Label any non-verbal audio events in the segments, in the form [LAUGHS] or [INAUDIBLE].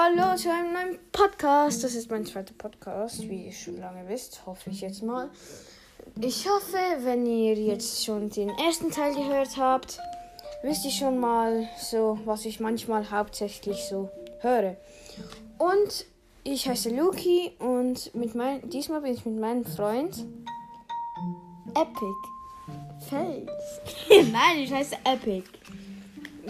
Hallo zu einem neuen Podcast. Das ist mein zweiter Podcast, wie ihr schon lange wisst, hoffe ich jetzt mal. Ich hoffe, wenn ihr jetzt schon den ersten Teil gehört habt, wisst ihr schon mal so, was ich manchmal hauptsächlich so höre. Und ich heiße Luki und mit mein, diesmal bin ich mit meinem Freund Epic Face. [LAUGHS] Nein, ich heiße Epic.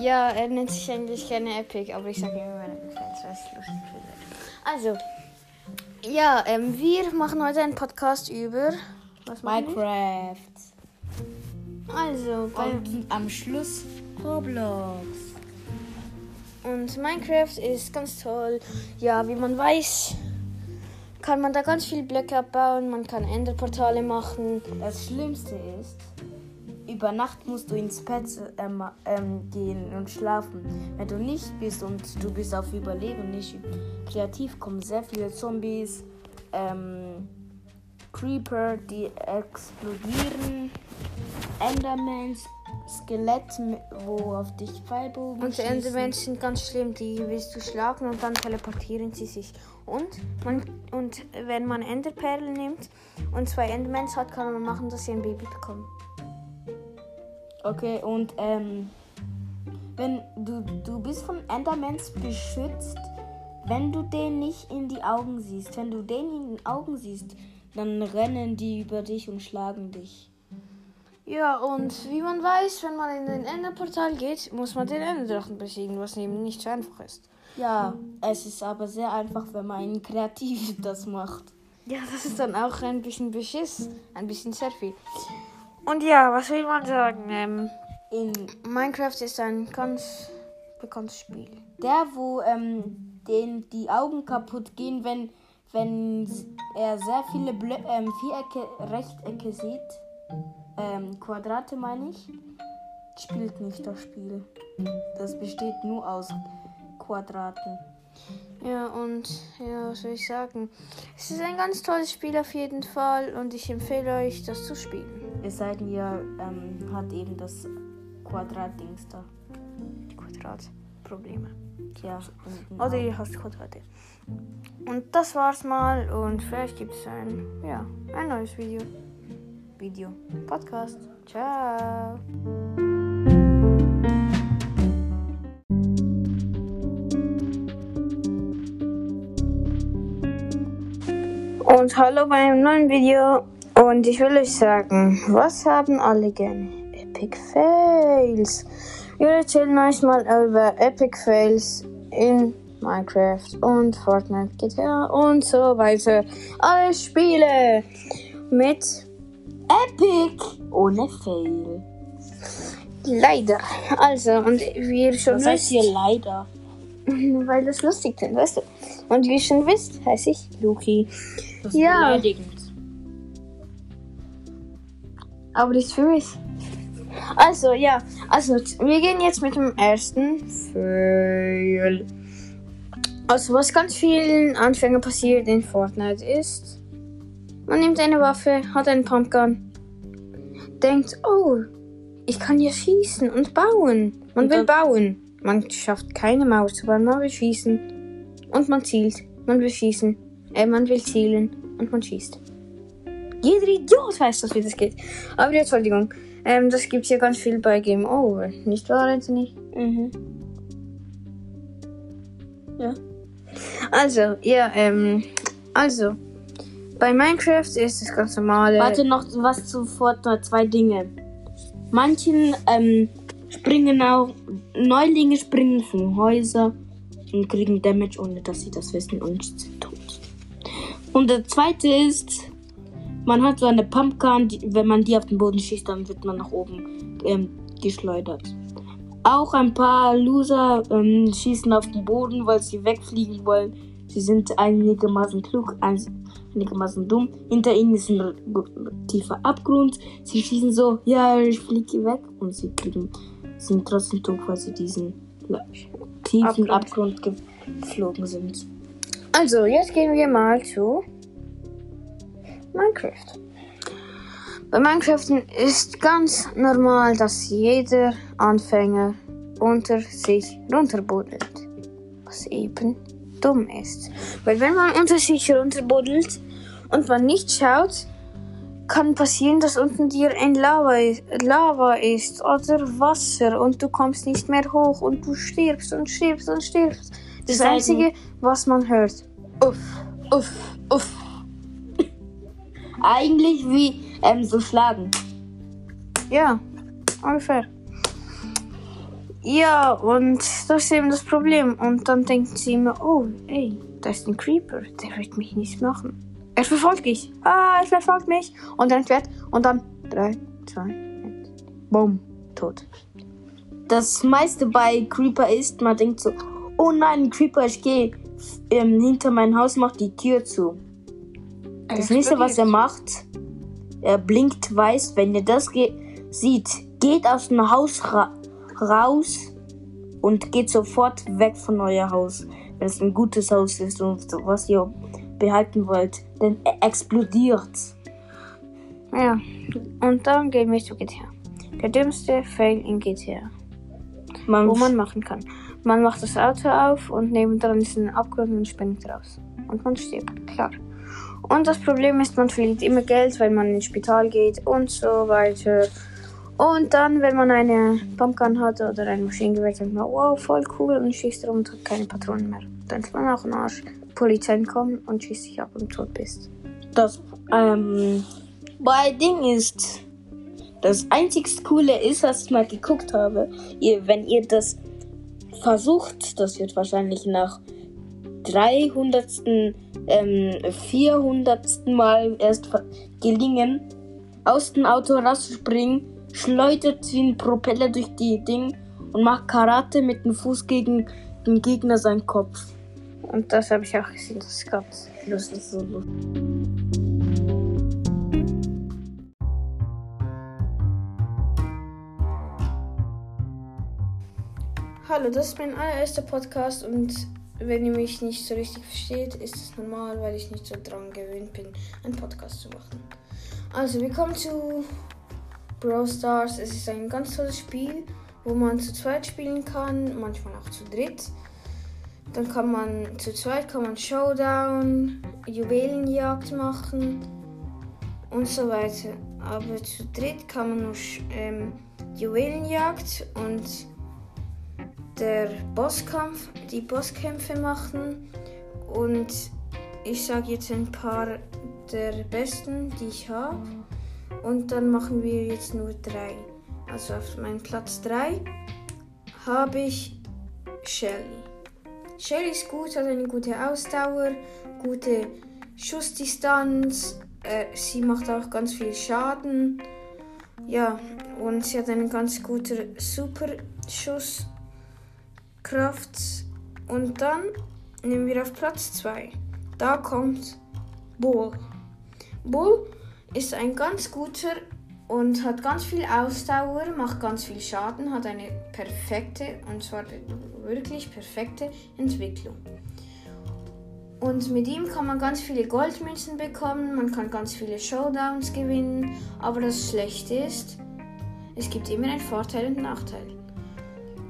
Ja, er nennt sich eigentlich gerne Epic, aber ich sage immer meinen Fans, weil ich lustig finde. Also, ja, ähm, wir machen heute einen Podcast über machen wir? Minecraft. Also, Und am Schluss Roblox. und Minecraft ist ganz toll. Ja, wie man weiß, kann man da ganz viel Blöcke abbauen, man kann Enderportale machen. Das Schlimmste ist, über Nacht musst du ins Bett ähm, ähm, gehen und schlafen. Wenn du nicht bist und du bist auf Überleben nicht kreativ, kommen sehr viele Zombies, ähm, Creeper, die explodieren, Endermans, Skelette, wo auf dich Pfeilbogen Und. Endermans sind ganz schlimm, die willst du schlagen und dann teleportieren sie sich. Und, man, und wenn man Enderperlen nimmt und zwei Endermans hat, kann man machen, dass sie ein Baby bekommen. Okay, und ähm, wenn du, du bist von Endermans beschützt, wenn du den nicht in die Augen siehst. Wenn du den in den Augen siehst, dann rennen die über dich und schlagen dich. Ja, und wie man weiß, wenn man in den Enderportal geht, muss man den Enderdrachen besiegen, was eben nicht so einfach ist. Ja, es ist aber sehr einfach, wenn man kreativ [LAUGHS] das macht. Ja, das ist dann auch ein bisschen Beschiss. Ein bisschen sehr viel. Und ja, was will man sagen? Ähm, In Minecraft ist ein ganz bekanntes Spiel. der, wo ähm, den die Augen kaputt gehen, wenn, wenn er sehr viele Blö ähm, Vierecke, Rechtecke sieht, ähm, Quadrate meine ich, spielt nicht das Spiel. Das besteht nur aus Quadraten. Ja, und ja, was soll ich sagen? Es ist ein ganz tolles Spiel auf jeden Fall und ich empfehle euch, das zu spielen. Es sei denn, ihr ähm, hat eben das Quadratdings da. Quadratprobleme. Ja, Oder ihr hast Quadrate. Und das war's mal und vielleicht gibt es ein, ja, ein neues Video. Video. Podcast. Ciao. Und hallo bei einem neuen Video. Und ich will euch sagen, was haben alle gerne? Epic Fails. Wir erzählen euch mal über Epic Fails in Minecraft und Fortnite, GTA und so weiter. Alle Spiele mit Epic! Ohne Fail. leider. Also, und wie ihr schon Das heißt hier leider. [LAUGHS] weil das lustig sind, weißt du. Und wie ihr schon wisst, heiße ich Luki. Das ist Ja. beleidigend. Aber das für mich. Also, ja. Also, wir gehen jetzt mit dem ersten Fail. Also, was ganz vielen Anfängern passiert in Fortnite ist, man nimmt eine Waffe, hat einen Pumpgun, denkt, oh, ich kann ja schießen und bauen. Man Und will bauen. Man schafft keine Maus zu bauen, man will schießen. Und man zielt. Man will schießen. Äh, man will zielen. Und man schießt. Jeder Idiot weiß das, wie das geht. Aber ja, Entschuldigung. Ähm, das gibt's ja ganz viel bei Game Over. Nicht wahr, Anthony? Mhm. Ja. Also, ja, ähm, also. Bei Minecraft ist das ganz normale. Warte noch was zu Fortnite. Zwei Dinge. Manchen ähm, springen auch, Neulinge springen von Häuser und kriegen Damage, ohne dass sie das wissen und sind tot. Und der zweite ist, man hat so eine Pumpgun, die, wenn man die auf den Boden schießt, dann wird man nach oben ähm, geschleudert. Auch ein paar Loser ähm, schießen auf den Boden, weil sie wegfliegen wollen. Sie sind einigermaßen klug, ein- einigermaßen dumm. Hinter ihnen ist ein tiefer Abgrund. Sie schießen so, ja, ich fliege weg. Und sie kriegen, sind trotzdem tot, weil sie diesen tiefen Abgrund. Abgrund geflogen sind. Also, jetzt gehen wir mal zu Minecraft. Bei Minecraft ist ganz normal, dass jeder Anfänger unter sich runterbuddelt. Was eben dumm ist. Weil wenn man unter sich runterbuddelt und man nicht schaut, kann passieren, dass unten dir ein Lava, Lava ist oder Wasser und du kommst nicht mehr hoch und du stirbst und stirbst und stirbst. Das Seiten- Einzige, was man hört. Uff, uff, uff. Eigentlich wie ähm, so schlagen. Ja, ungefähr. Ja, und das ist eben das Problem. Und dann denken sie immer, oh, ey, da ist ein Creeper, der wird mich nicht machen. Er verfolgt mich. Ah, er verfolgt mich. Und dann fährt und dann 3, 2, 1. Bumm, tot. Das meiste bei Creeper ist, man denkt so, oh nein, ein Creeper, ich gehe ähm, hinter mein Haus, mach die Tür zu. Das nächste, was er macht, er blinkt weiß. Wenn ihr das ge sieht, geht aus dem Haus ra raus und geht sofort weg von euer Haus. Wenn es ein gutes Haus ist und was ihr behalten wollt, dann er explodiert. Ja, und dann gehen wir zu GTA. Der dümmste Fail in GTA. Man, wo man machen kann. Man macht das Auto auf und nebendran ist ein Abgrund und springt raus. Und man stirbt, klar. Und das Problem ist, man verliert immer Geld, weil man ins Spital geht und so weiter. Und dann, wenn man eine Pumpgun hat oder ein Maschinengewehr, denkt man, wow, voll cool und schießt rum und hat keine Patronen mehr. Dann ist man auch ein Arsch. Polizei kommen und schießt dich ab und tot bist. das ähm, bei Ding ist, das einzigste Coole ist, was ich mal geguckt habe, ihr, wenn ihr das versucht, das wird wahrscheinlich nach 300. Ähm, 400. Mal erst gelingen, aus dem Auto rauszuspringen, schleudert wie ein Propeller durch die Ding und macht Karate mit dem Fuß gegen den Gegner seinen Kopf. Und das habe ich auch gesehen, das ist ganz ist so lustig. Hallo, das ist mein allererster Podcast und wenn ihr mich nicht so richtig versteht, ist es normal, weil ich nicht so dran gewöhnt bin, einen Podcast zu machen. Also, wir kommen zu Brawl Stars. Es ist ein ganz tolles Spiel, wo man zu zweit spielen kann, manchmal auch zu dritt. Dann kann man zu zweit kann man Showdown, Juwelenjagd machen und so weiter. Aber zu dritt kann man nur ähm, Juwelenjagd und der Bosskampf, die Bosskämpfe machen und ich sage jetzt ein paar der besten, die ich habe und dann machen wir jetzt nur drei. Also auf meinem Platz 3 habe ich Shelly. Shelly ist gut, hat eine gute Ausdauer, gute Schussdistanz, äh, sie macht auch ganz viel Schaden. Ja, und sie hat einen ganz guten Superschuss. Kraft. Und dann nehmen wir auf Platz 2. Da kommt Bull. Bull ist ein ganz guter und hat ganz viel Ausdauer, macht ganz viel Schaden, hat eine perfekte, und zwar wirklich perfekte Entwicklung. Und mit ihm kann man ganz viele Goldmünzen bekommen, man kann ganz viele Showdowns gewinnen, aber das Schlechte ist, es gibt immer einen Vorteil und einen Nachteil.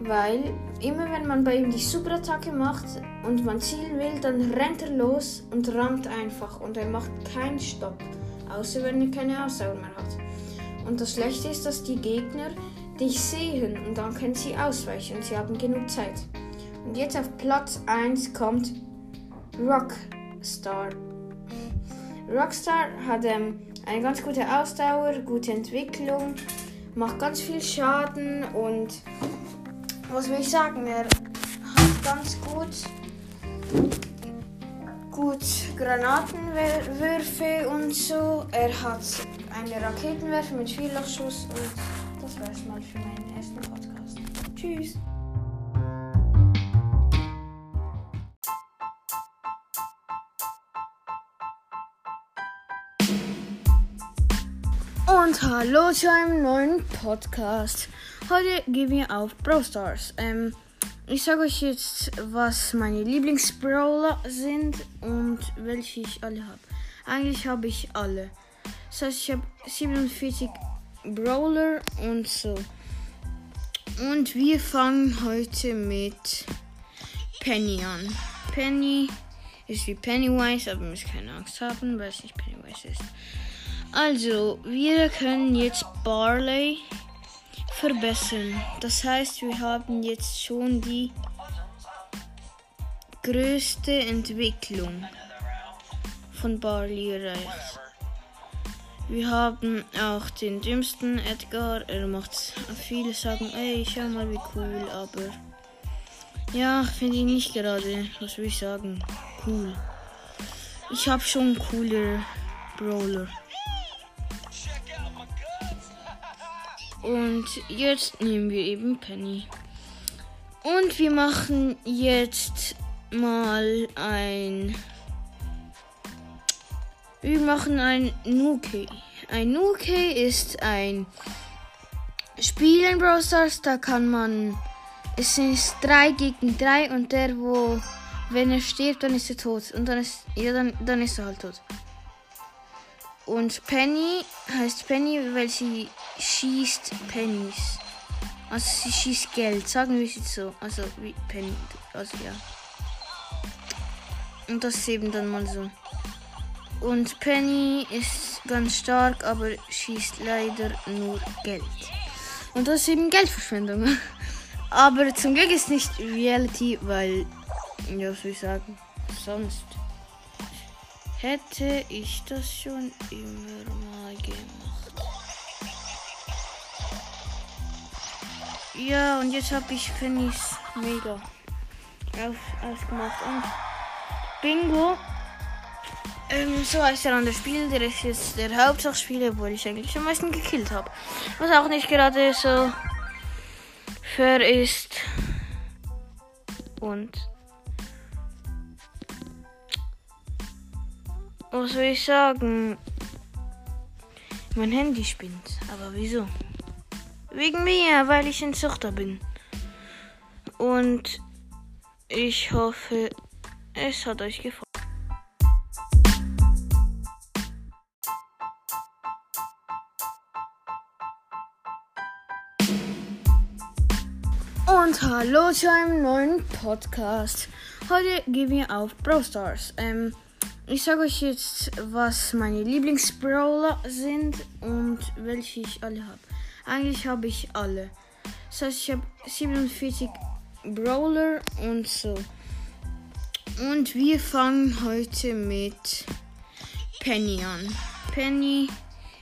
Weil immer wenn man bei ihm die Superattacke macht und man zielen will, dann rennt er los und rammt einfach und er macht keinen Stopp. Außer wenn er keine Ausdauer mehr hat. Und das Schlechte ist, dass die Gegner dich sehen und dann können sie ausweichen und sie haben genug Zeit. Und jetzt auf Platz 1 kommt Rockstar. Rockstar hat ähm, eine ganz gute Ausdauer, gute Entwicklung, macht ganz viel Schaden und was will ich sagen? Er hat ganz gut, gut Granatenwürfe und so. Er hat eine Raketenwerfer mit Viellochschuss und das war es mal für meinen ersten Podcast. Tschüss. Und hallo zu einem neuen Podcast. Heute gehen wir auf Brawl Stars. Ähm, ich sage euch jetzt, was meine Lieblingsbrawler sind und welche ich alle habe. Eigentlich habe ich alle. Das heißt, ich habe 47 Brawler und so. Und wir fangen heute mit Penny an. Penny ist wie Pennywise, aber müsst keine Angst haben, weil es nicht Pennywise ist. Also, wir können jetzt Barley verbessern. Das heißt, wir haben jetzt schon die größte Entwicklung von Barley erreicht. Wir haben auch den dümmsten Edgar. Er macht viele sagen, ey, schau mal wie cool, aber ja, finde ich nicht gerade, was will ich sagen, cool. Ich habe schon cooler Brawler. Und jetzt nehmen wir eben Penny. Und wir machen jetzt mal ein. Wir machen ein Nuke. Ein Nuke ist ein Spiel in Brawl Stars, da kann man. Es sind 3 gegen 3 und der, wo. Wenn er stirbt, dann ist er tot. Und dann ist. Ja, dann, dann ist er halt tot. Und Penny heißt Penny, weil sie schießt Pennies. Also sie schießt Geld, sagen wir es jetzt so. Also wie Penny. Also ja. Und das ist eben dann mal so. Und Penny ist ganz stark, aber schießt leider nur Geld. Und das ist eben Geldverschwendung. [LAUGHS] Aber zum Glück ist nicht Reality, weil, ja, was soll ich sagen, sonst hätte ich das schon immer mal gemacht. Ja, und jetzt habe ich Pennys mega auf, ausgemacht. Und Bingo. Ähm, so heißt er an der Spiel. Der ist jetzt der Hauptsatzspieler, obwohl ich eigentlich am meisten gekillt habe. Was auch nicht gerade so fair ist. Und was soll ich sagen? Mein Handy spinnt. Aber wieso? Wegen mir, weil ich ein Zuchter bin. Und ich hoffe, es hat euch gefallen. Und hallo zu einem neuen Podcast. Heute gehen wir auf Brawl Stars. Ähm, ich sage euch jetzt, was meine Lieblingsbrawler sind und welche ich alle habe. Eigentlich habe ich alle. Das heißt, ich habe 47 Brawler und so. Und wir fangen heute mit Penny an. Penny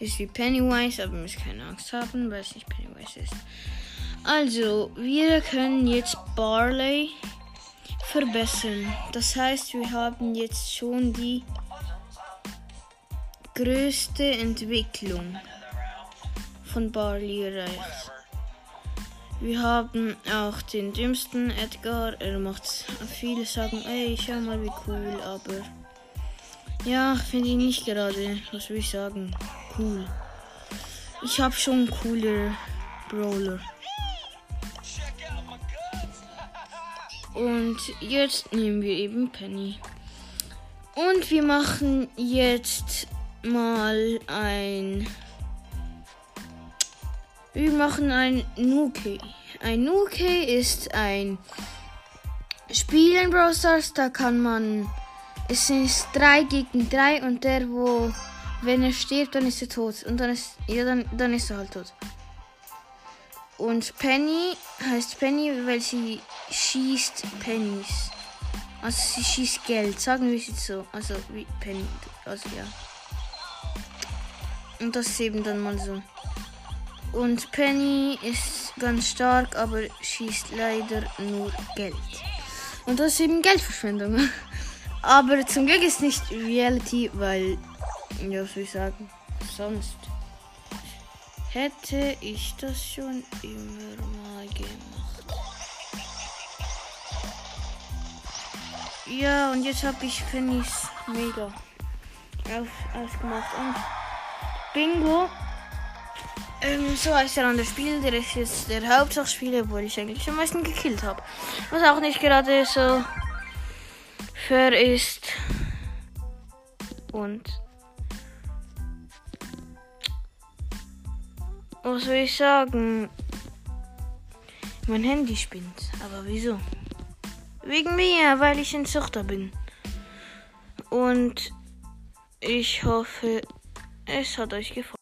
ist wie Pennywise, aber müsst keine Angst haben, weil es nicht Pennywise ist. Also, wir können jetzt Barley verbessern. Das heißt, wir haben jetzt schon die größte Entwicklung von Barley erreicht. Wir haben auch den dümmsten Edgar. Er macht viele sagen, ey, schau mal wie cool, aber ja, finde ich nicht gerade, was will ich sagen, cool. Ich habe schon cooler Brawler. Und jetzt nehmen wir eben Penny. Und wir machen jetzt mal ein. Wir machen ein Nuke. Ein Nuke ist ein Spiel in Brawl Stars, da kann man. Es sind 3 gegen 3 und der, wo. Wenn er stirbt, dann ist er tot. Und dann ist. Ja, dann, dann ist er halt tot. Und Penny heißt Penny, weil sie schießt Pennies. Also sie schießt Geld, sagen wir es jetzt so. Also wie Penny. Also ja. Und das ist eben dann mal so. Und Penny ist ganz stark, aber schießt leider nur Geld. Und das ist eben Geldverschwendung. [LAUGHS] Aber zum Glück ist nicht Reality, weil, ja, was soll ich sagen, sonst hätte ich das schon immer mal gemacht. Ja, und jetzt habe ich Pennys mega auf, ausgemacht. Und Bingo. Ähm, so heißt er an der Spiel. Der ist jetzt der Hauptsatzspieler, obwohl ich eigentlich am meisten gekillt habe. Was auch nicht gerade so fair ist. Und was soll ich sagen? Mein Handy spinnt. Aber wieso? Wegen mir, weil ich ein Zuchter bin. Und ich hoffe, es hat euch gefallen.